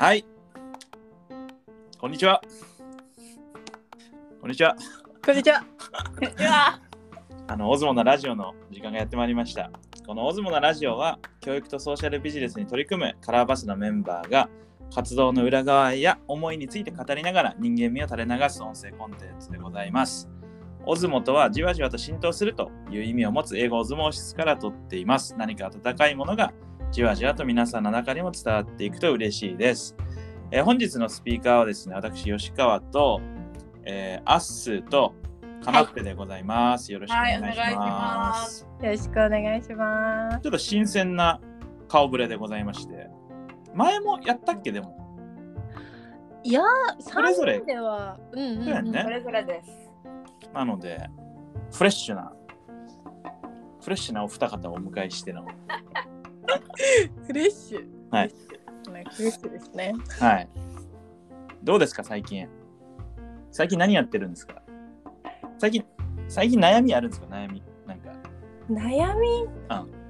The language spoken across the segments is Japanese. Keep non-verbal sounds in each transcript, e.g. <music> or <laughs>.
はい。こんにちは。こんにちは。こんにちは。あの、オズモのラジオの時間がやってまいりました。このオズモのラジオは、教育とソーシャルビジネスに取り組むカラーバスのメンバーが、活動の裏側や思いについて語りながら人間味を垂れ流す音声コンテンツでございます。オズモとはじわじわと浸透するという意味を持つ英語オズモーシスから取っています。何か温かいものがじわじわと皆さんの中にも伝わっていくと嬉しいです。えー本日のスピーカーはですね、私、吉川と、えーアッスーとカナッペでございます。よろしくお願いします。よろしくお願いします。ちょっと新鮮な顔ぶれでございまして、前もやったっけでも、いやー、それぞれでは、うんうん、うん。ねそれぞれです。なので、フレッシュな、フレッシュなお二方をお迎えしての、<laughs> フレッシュ。はいフレッシュ。ですね。はい。どうですか、最近。最近何やってるんですか？最近、最近悩みあるんですか？悩み。なんか、悩み、うん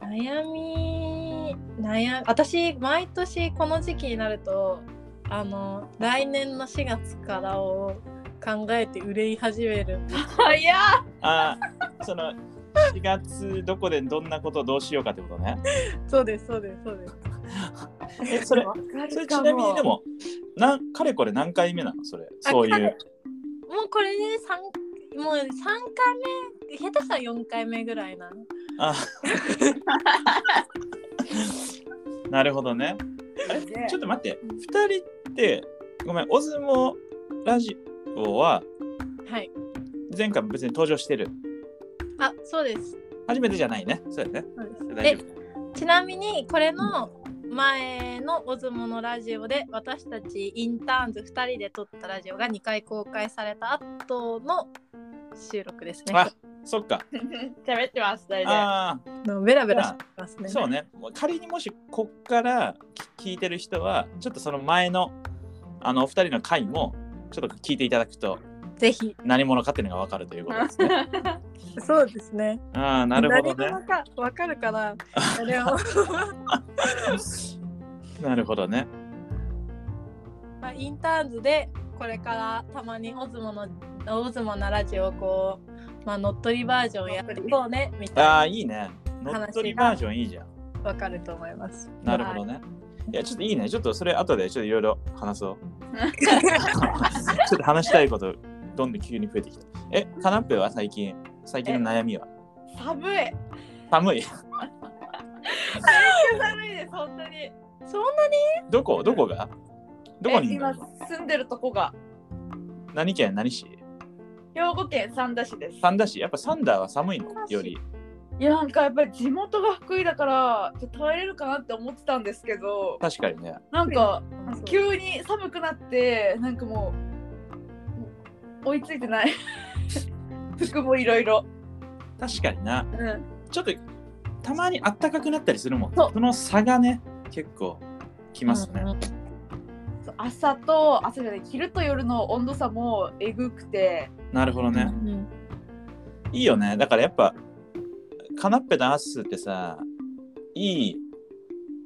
悩み、悩み、私、毎年この時期になると、あの、来年の4月からを考えて憂い始めるんです。<laughs> 早っあーその、4月どこでどんなことをどうしようかってことね。そうです、そうです、そうです。<laughs> え、それ、それちなみにで、も、なんかれこれ何回目なの？それ。そういう。もうこれで三もう3回目、下手したら4回目ぐらいなの。あ <laughs> なるほどね。あれ？ちょっと待って、2人って、ごめん、オズモラジオははい。前回も別に登場してる。あ、そうです。初めてじゃないね。そうやね。でちなみにこれの前のオズモのラジオで私たちインターンズ2人で撮ったラジオが2回公開された後の収録ですね。あ、そっか。<laughs> 喋ってます、大丈あのベラベラしてますあ、ね。そうね。仮にもしこっから聞いてる人は、ちょっとその前のあのお二人の回もちょっと聞いていただくとぜひ。何者かっていうのがわかるということですね。<laughs> そうですね。ああ、なるほどね。何者かわかるかな <laughs> あれをなるほどね。まあインターンズでこれからたまにオズモのオズモのラジオをこう、まあ、乗っ取りバージョンやっていこうねみたいああ、いいね。乗っ取りバージョンいいじゃん。なわかると思います。なるほどね。いや、ちょっといいね。ちょっとそれ後でちょっといろいろ話そう。<laughs> ちょっと話したいこと、どんどん急に増えてきた。え、カナッペは最近、最近の悩みは？寒い。寒い？寒いです、本当に。そんなに？どこ？どこが？どこにえ今住んでるとこが何県？何市？兵庫県三田市です。三田市？やっぱサンダーは寒いの？より。いや、なんかやっぱり地元が福井だから、ちょっと耐えれるかなって思ってたんですけど、確かにね。なんか急に寒くなって、なんかもう追いついてない。<laughs> 服もいろいろ。確かにな。うん。ちょっとたまにあったかくなったりするもん。その差がね、結構きますね。うんうん朝と朝じゃない昼と夜の温度差もえぐくてなるほどね。うんいいよね。だからやっぱ、カナッペとアッスってさ、いい、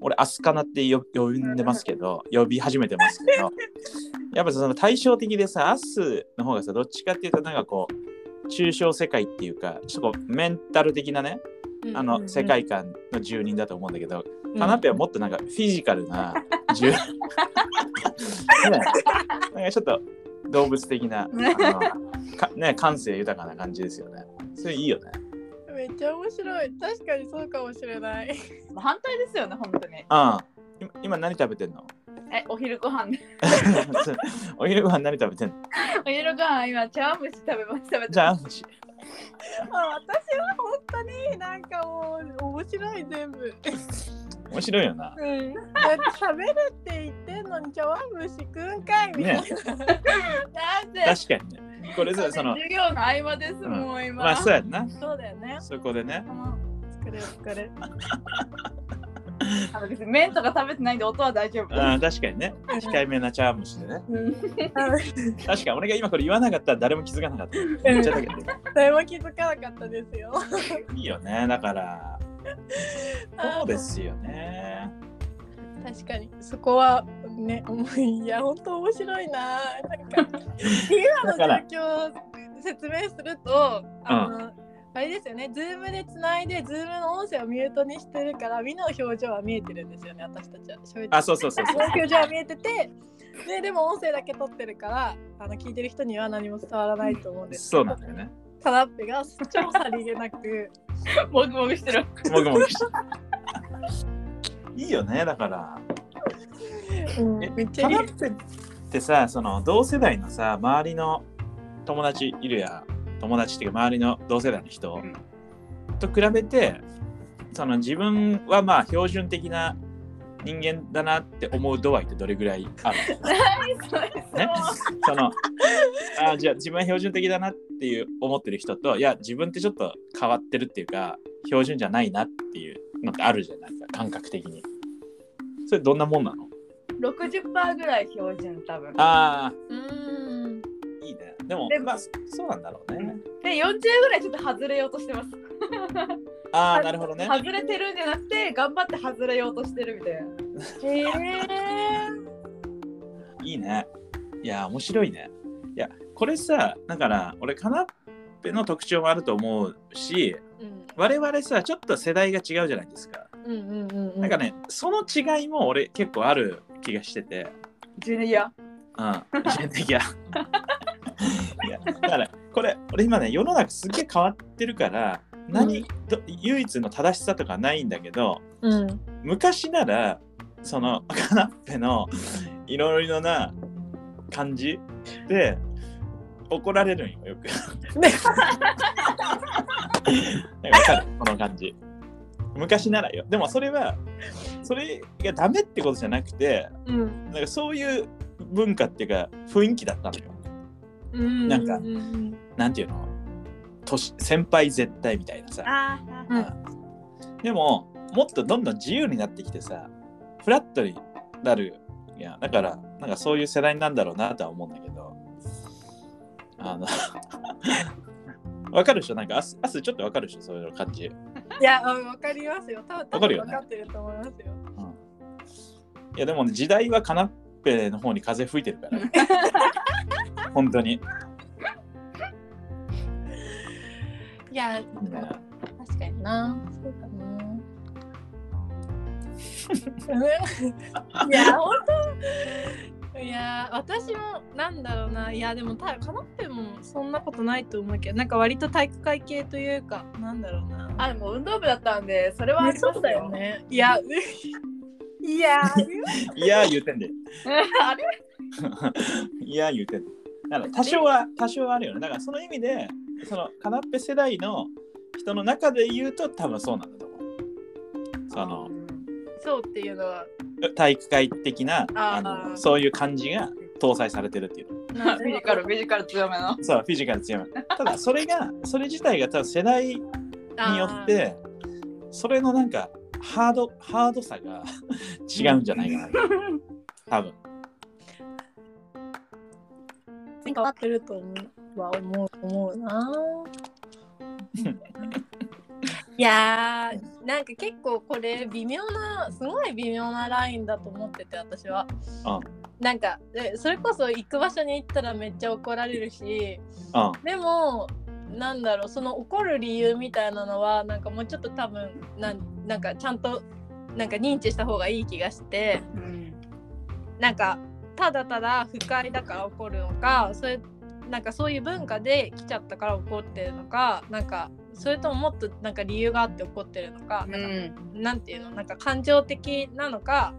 俺、アスカナってよ呼んでますけど、呼び始めてますけど、<laughs> やっぱその対照的でさ、アッスの方がさ、どっちかっていうと、なんかこう、抽象世界っていうか、ちょっとこうメンタル的なね、あの世界観の住人だと思うんだけど、カナッペはもっとなんかフィジカルな住、<laughs> ね、なんかちょっと動物的な、あのかね、感性豊かな感じですよね。それいいよね。めっちゃ面白い。確かにそうかもしれない。反対ですよね本当にああ今今何食べてんの？えお昼ご飯 <laughs> お昼ご飯何食べてんの？お昼ご飯今茶碗蒸し食べます食べてじゃあ、私は本当になんかもう面白い全部。面白いよな。うん。だって喋るって言ってんのに茶碗蒸し食うんかいみたいな。だって確かにね。これさ、その、授業の合間ですもん今まあそうやんな。そうだよね。そこでね。作れる作れる。あの別に麺とか食べてないんで音は大丈夫ああ確かにね。控えめな茶碗蒸しでね。うん確かに俺が今これ言わなかったら誰も気づかなかった。誰も気づかなかったですよ。いいよね。だから、そうですよね。確かにそこはね思いいや本当面白いななんか <laughs> 今の状況を説明するとあの、あれですよね、 Zoom でつないで、 Zoom の音声をミュートにしてるから、みんなの表情は見えてるんですよね、私たちは。あ、そうそうそうそう。表情は見えてて、ででも音声だけ取ってるから、あの聞いてる人には何も伝わらないと思うんですけどそうなんだよね。タラッペが超さりげなく、<laughs> もぐもぐしてる。<laughs> もぐもぐして。いいよね、だから。うん。えめっちゃいいカナッペってさ、その同世代のさ、周りの友達いるや、友達っていうか周りの同世代の人。うんと比べて、その自分はまあ標準的な人間だなって思う度合いってどれぐらいある？ね？そのあじゃあ自分は標準的だなっていう思ってる人といや自分ってちょっと変わってるっていうか標準じゃないなっていうのってあるじゃないですか感覚的に。それどんなもんなの？60%ぐらい標準多分。あうん。あいいね。でもでもまあそうなんだろうね。で40ぐらいちょっと外れようとしてます。<laughs> ああなるほどね。外れてるんじゃなくて頑張って外れようとしてるみたいな。へえいいね。いや面白いね。いやこれさだから俺カナッペの特徴もあると思うしうん。我々さちょっと世代が違うじゃないですか。うんうんうんうん。なんかね、その違いも俺結構ある気がしてて、ジュニア？うん、人的や。いや、だから、これ、俺今ね、世の中すっげえ変わってるから、何、ど唯一の正しさとかないんだけど、うん昔なら、その、カナッペのいろいろな感じで、怒られるんよ、よく。<laughs> なんかわかる？この感じ。昔ならよ。でもそれは、それがダメってことじゃなくて、うんなんかそういう文化っていうか雰囲気だったのよ。うんなんかうんうんなんていうの？年先輩絶対みたいなさ。あうんうんでももっとどんどん自由になってきてさ、フラットになる。いや、だから、なんかそういう世代なんだろうなとは思うんだけど。あの <laughs> わかるでしょ？なんか、あす、あすちょっとわかるでしょ？そういう感じ。いや、うんわかるよ。多分わかるよね分かってると思いますよ。いや、でもね、時代はカナッペの方に風吹いてるから。<laughs> 本当に。いや、ね確かにな。そうだな。<laughs> いや、本当。いや、私もなんだろうな。いや、でも、たかなってもそんなことないと思うけど、なんか割と体育会系というか、なんだろうな。あ、でも運動部だったんで、それはありますそうだよ。ね。いや、<laughs> いや、いや、言うてんで。<laughs> あれ？<laughs> いや、言うてんで。だから多少は、多少はあるよね。だからその意味で、そのカナッペ世代の人の中で言うと多分そうなんだと思う。そのそうっていうのは。体育会的なあのそういう感じが搭載されてるっていうの。フィジカル、フィジカル強めの。そう、フィジカル強い。ただそれが、それ自体が多分世代によって、それのなんかハード、ハードさが <laughs> 違うんじゃないかな。<laughs> 多分。変わってると思うは思う思うな。<laughs> いやーなんか結構これ微妙なすごい微妙なラインだと思ってて私は。うんなんかでそれこそ行く場所に行ったらめっちゃ怒られるしうん。でもなんだろうその怒る理由みたいなのはなんかもうちょっと多分なんなんかちゃんとなんか認知した方がいい気がして。うん。なんかただただ不快だから怒るのかそれなんかそういう文化で来ちゃったから怒ってるのかなんかそれとももっとなんか理由があって怒ってるのか、うなん。なんていうのなんか感情的なのか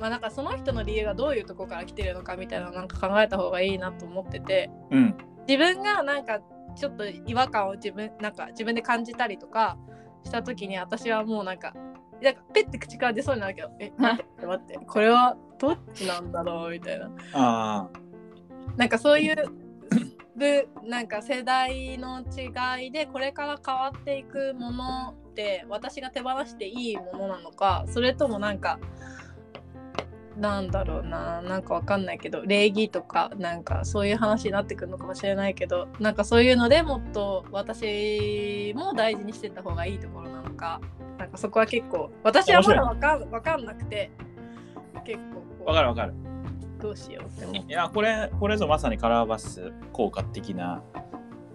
まあなんかその人の理由がどういうとこから来てるのかみたいなのなんか考えた方がいいなと思っててうん。自分がなんかちょっと違和感を自分なんか自分で感じたりとかした時に私はもうなんかなんかペッて口から出そうになるけどえ <laughs> 待って待ってこれはどっちなんだろうみたいな。あなんかそういうぶなんか世代の違いでこれから変わっていくものって私が手放していいものなのかそれともなんかなんだろうななんかわかんないけど礼儀とかなんかそういう話になってくるのかもしれないけどなんかそういうのでもっと私も大事にしてった方がいいところなのかなんかそこは結構私はまだわかんわかんなくて結構わかるわかる。どうしようって思ういや、これ、これぞまさにカラーバス効果的な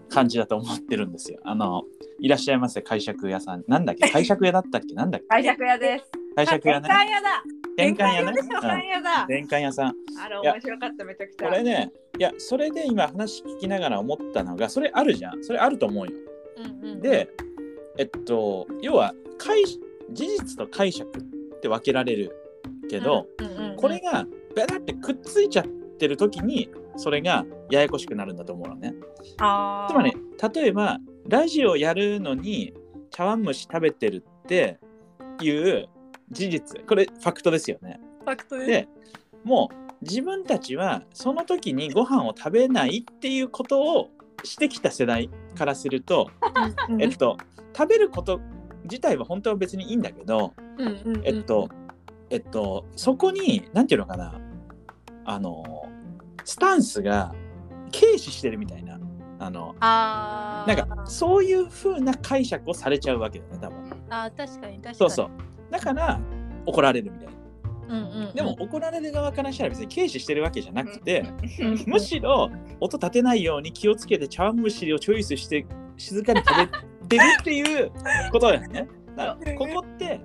感じだと思ってるんですよ。あの、いらっしゃいませ、解釈屋さん。なんだっけ？<laughs> 解釈屋だったっけ？なんだっけ？解釈屋です。解釈屋ね。転換屋だ。転換屋ね。転換屋だうん。。転換屋さん。あれ面白かっためちゃくちゃ。これね、いや、それで今話聞きながら思ったのが、それあるじゃん。それあると思うよ。うんうんで、えっと、要は、解事実と解釈って分けられるけど、これがベタってくっついちゃってる時にそれがややこしくなるんだと思うのね。つまり例えばラジオやるのに茶碗蒸し食べてるっていう事実。これファクトですよね。ファクトです。でもう自分たちはその時にご飯を食べないっていうことをしてきた世代からすると、うんえっと、食べること自体は本当は別にいいんだけど、えっと、えっと、そこに、なんていうのかな、あの、スタンスが軽視してるみたいな、あの、なんか、そういう風な解釈をされちゃうわけだよね、多分。あー確かに確かに。そうそう。だから、怒られるみたいな。うんうんうんでも、怒られる側からしたら別に軽視してるわけじゃなくて、うん <laughs> むしろ、音立てないように気をつけて茶碗蒸しをチョイスして、静かに食べてるっていうことだよね。<laughs> だからここって、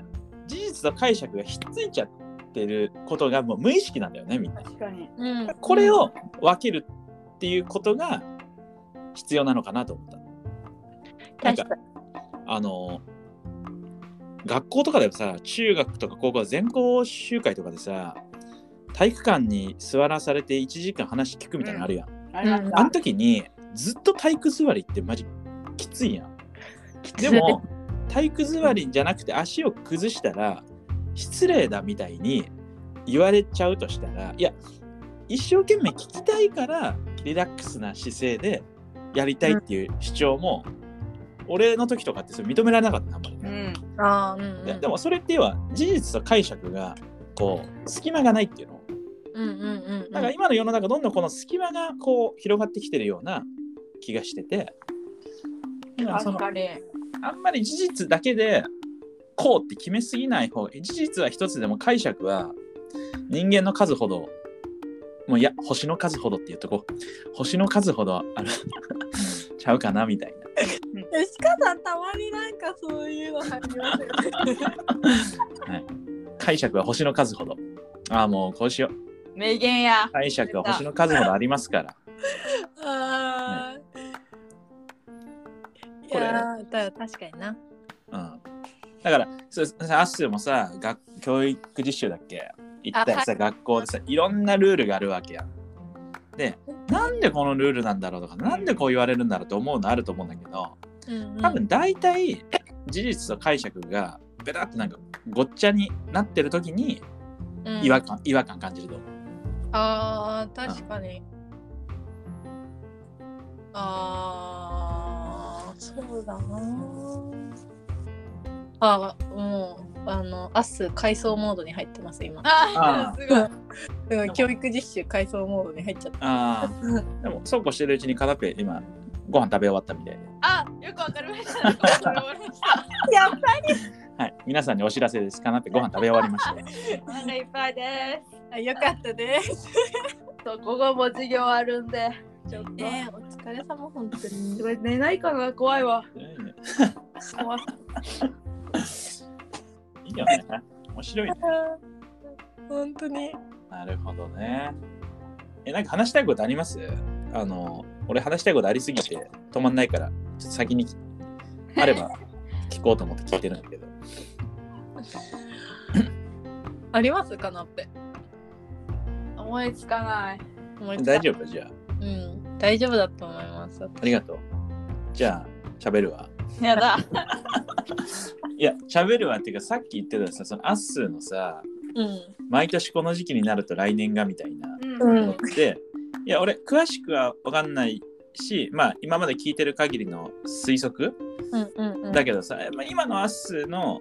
事実と解釈がひっついちゃってることがもう無意識なんだよね、みんな。確かに。うんこれを分けるっていうことが必要なのかなと思った。なんか確かにあの学校とかでもさ中学とか高校全校集会とかでさ体育館に座らされて1時間話聞くみたいなのあるやん。ありましたあの時にずっと体育座りってマジきついやん。でも体育座りじゃなくて足を崩したら失礼だみたいに言われちゃうとしたらいや一生懸命聞きたいからリラックスな姿勢でやりたいっていう主張も、俺の時とかってそれ認められなかったなあんまりうね、ん。あーうんうん。ででもそれって要は事実と解釈がこう隙間がないっていうの。うんうんうんうん。だから今の世の中どんどんこの隙間がこう広がってきてるような気がしてて。その。あんまり事実だけでこうって決めすぎない方が事実は一つでも解釈は人間の数ほどもういや星の数ほどっていうとこ星の数ほどある。<laughs> ちゃうかなみたいな吉川さんたまになんかそういうの入りますよね。解釈は星の数ほど。ああもうこうしよう。名言や。解釈は星の数ほどありますから。あー。いこれ。やーだ確かにな。うん。だからそうアッスーもさ学教育実習だっけ？行ったらさ、学校でさいろんなルールがあるわけやん。でなんでこのルールなんだろうとかなんでこう言われるんだろうと思うのあると思うんだけどうんうん多分大体事実と解釈がベタってなんかごっちゃになってる時にうん違和感、違和感感じると思う。あー確かに。あーそうだなあもうあの明日回想モードに入ってます今。ああーすごい。うん教育実習回想モードに入っちゃった。ああでもそうこうしてるうちに片ペ今ご飯食べ終わったみたいで。あ、よくわかりました。よくわかりました。やっはい、皆さんにお知らせです。カナペご飯食べ終わりました。お腹いっぱいです。ぱよかったです。と午後も授業あるんで、ちょっと。えー、お疲れ様本当に。す。ごい寝ないかな怖いわ。怖いいいよね。面白いね。本当に。なるほどね。え、なんか話したいことあります。あの、俺話したいことありす。ぎて止まんないから、ちょっと先にあれば聞こうと思って聞いてるんだけど。<laughs> ありますかなって。思いつかない。思いつか大丈夫？じゃあ。うん、大丈夫だと思います。ありがとう。じゃあ、喋るわ。やだ。<laughs> いや、喋るわっていうか、さっき言ってたさ、そのアッスーのさ、うん。毎年この時期になると来年がみたいなうん。うんのって、いや、俺、詳しくは分かんないし、まあ、今まで聞いてる限りの推測うんうんうん。だけどさ、まあ、今のアッスーの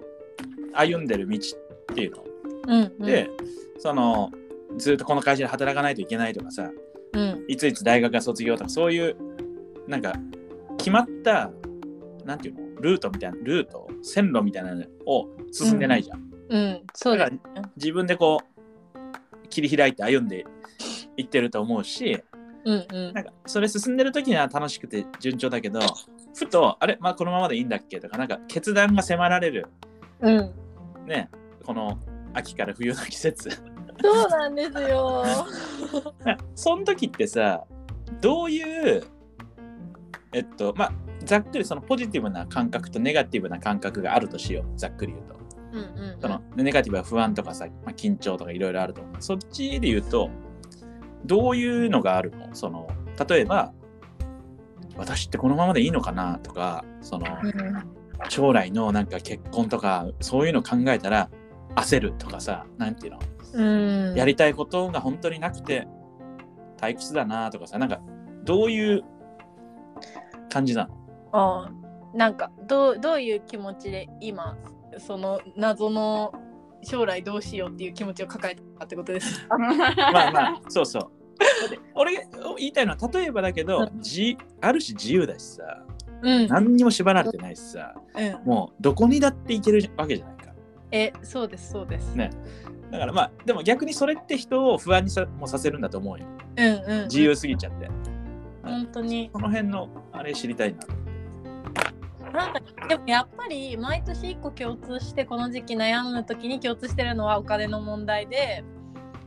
歩んでる道っていうの。うんうん、で、その、ずっとこの会社で働かないといけないとかさ、うん、いついつ大学が卒業とか、そういう、なんか、決まった、なんていうの、ルートみたいな、ルート、線路みたいなのを進んでないじゃん。うん、そうだね。自分でこう切り開いて歩んでいってると思うしうんうん。なんかそれ進んでる時には楽しくて順調だけどふとあれまあこのままでいいんだっけとかなんか決断が迫られる。うん。ねこの秋から冬の季節。そうなんですよ。<laughs> その時ってさどういうえっとまあざっくりそのポジティブな感覚とネガティブな感覚があるとしよう。ざっくり言うと。うんうんそのネガティブは不安とかさ、まあ、緊張とかいろいろあると思う。そっちで言うとどういうのがあるの？その例えば私ってこのままでいいのかなとかその将来のなんか結婚とかそういうの考えたら焦るとかさなんていうの？うん。やりたいことが本当になくて退屈だなとかさなんかどういう感じなの？あーなんかどうどういう気持ちで今その謎の将来どうしようっていう気持ちを抱えてたってことです。か <laughs> まあまあそうそう。で俺が言いたいのは例えばだけどじある種自由だしさうん、何にも縛られてないしさうん、もうどこにだって行けるわけじゃないか。えそうですそうです、ね。だからまあでも逆にそれって人を不安にさもさせるんだと思うよ。うんうんうん。自由すぎちゃって。本当に。この辺のあれ知りたいななんかでもやっぱり毎年一個共通してこの時期悩む時に共通してるのはお金の問題で。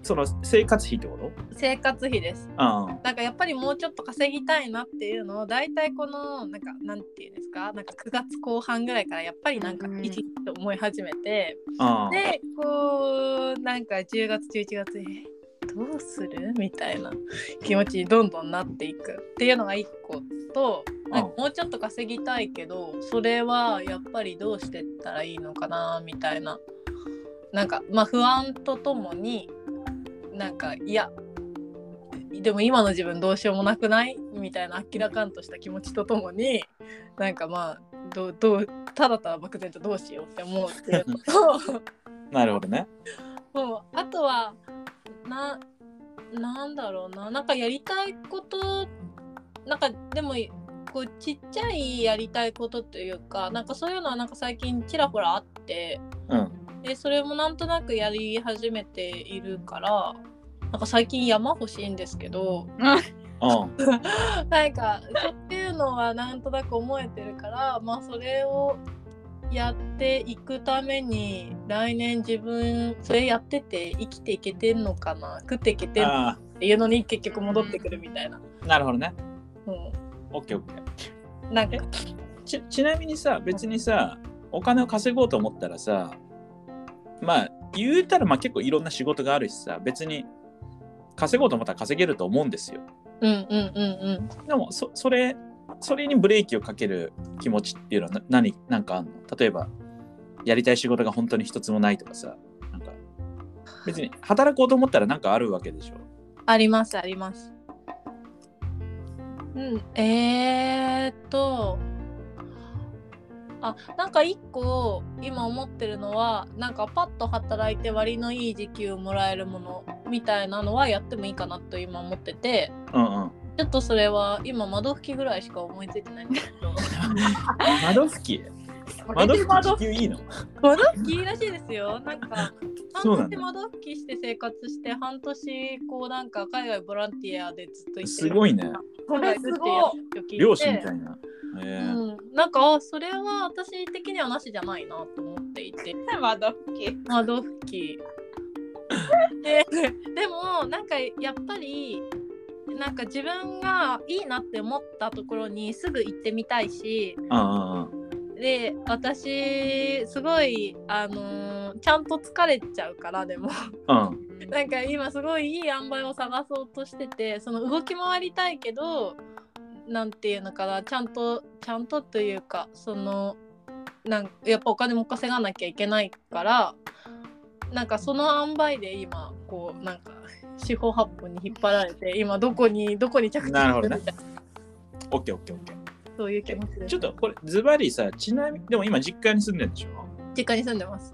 その生活費ってこと？生活費です。あなんかやっぱりもうちょっと稼ぎたいなっていうのを大体このなんかなんていうんですか？なんか9月後半ぐらいからやっぱりなんかうん生きと思い始めて、でこうなんか10月11月えどうする？みたいな気持ちにどんどんなっていくっていうのが1個となんかもうちょっと稼ぎたいけどそれはやっぱりどうしてったらいいのかなみたいな。なんかまあ不安とともになんかいやでも今の自分どうしようもなくない？みたいな明らかんとした気持ちとともになんかまあどうどうただただ漠然とどうしようって思うっていう。の <laughs> となるほどね。<laughs> もう。あとはななんだろうな。なんかやりたいことなんかでもこうちっちゃいやりたいことというかなんかそういうのはなんか最近ちらほらあってうん。でそれもなんとなくやり始めているからなんか最近山欲しいんですけど <laughs> うん。なんかそういうのはなんとなく思えてるからまあそれをやっていくために来年自分それやってて生きていけてんのかな食っていけてんのっあていうのに結局戻ってくるみたいな。あなるほどねうオッケーオッケー。ん、なんか。ちちなみにさ別にさお金を稼ごうと思ったらさまあ言うたらまあ結構いろんな仕事があるしさ別に稼ごうと思ったら稼げると思うんですよ。うんうんうんうん。でもそそれそれにブレーキをかける気持ちっていうのはな何なんかあんの？例えばやりたい仕事が本当に一つもないとかさなんか。別に働こうと思ったらなんかあるわけでしょ？ありますあります。うん、えー、っとあなんか一個今思ってるのはなんかパッと働いて割のいい時給をもらえるものみたいなのはやってもいいかなと今思っててうんうん。ちょっとそれは今窓拭きぐらいしか思いついてないんですけど。<laughs> 窓拭き？窓拭き時給いいの？窓拭きいいらしいですよ。なんか半年窓拭きして生活して半年こうなんか海外ボランティアでずっと行って。るすごいね。それすごい漁師みたいな。え。ーうん、なんかあそれは私的にはなしじゃないなと思っていて。窓拭き。窓拭き。ででもなんかやっぱりなんか自分がいいなって思ったところにすぐ行ってみたいし。うんうんうんで私すごいあのーちゃんと疲れちゃうからでも。うん。なんか今すごいいい塩梅を探そうとしててその動き回りたいけどなんていうのかなちゃんとちゃんとというかそのなんやっぱお金も稼がなきゃいけないからなんかその塩梅で今こうなんか四方八方に引っ張られて今どこにどこに着地なるみたいな。オッケーオッケーオッケーそういう気持ちです。ちょっとこれズバリさちなみにでも今実家に住んでるんでしょ？実家に住んでます。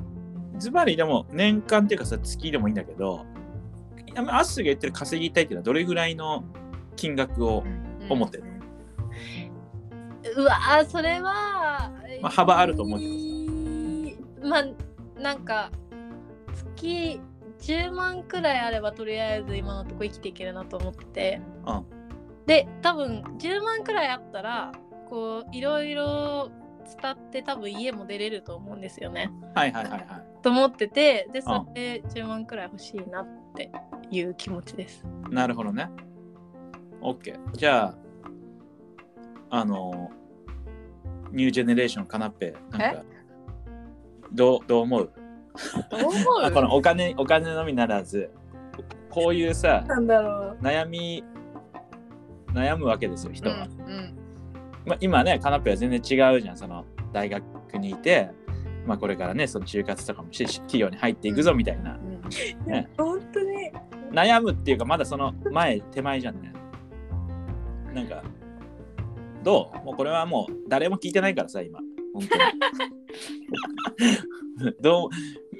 ズバリでも年間っていうかさ月でもいいんだけどアッスが言ってる稼ぎたいっていうのはどれぐらいの金額を思ってる？の、うわーそれは、まあ幅あると思うけどさまあなんか月10万くらいあればとりあえず今のとこ生きていけるなと思ってて、うん。で多分10万くらいあったらこういろいろ伝って多分家も出れると思うんですよね。はいはいはいはい。と思っててでそれで10万くらい欲しいなっていう気持ちです。なるほどね。OK。じゃあ、あの、ニュージェネレーションカナッペ、なんか、どうどう思う？<laughs> このお金お金のみならず、こういうさ。悩み、悩むわけですよ、人は。うんまあ、今ね、カナッペは全然違うじゃん。その大学にいて、まあ、これからね、その就活とかもして、企業に入っていくぞみたいな。うんね本当に悩むっていうか、まだその前、手前じゃんね。なんか、どう？もうこれはもう誰も聞いてないからさ、今。本当に。<laughs> どう？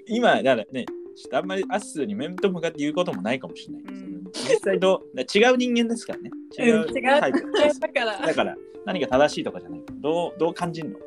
今、だからね、ちょっとあんまりアッスーに面と向かって言うこともないかもしれないけど、うん実際どう？だ違う人間ですからね。違ううん違う。だから。だから何が正しいとかじゃない。どうどう感じるの？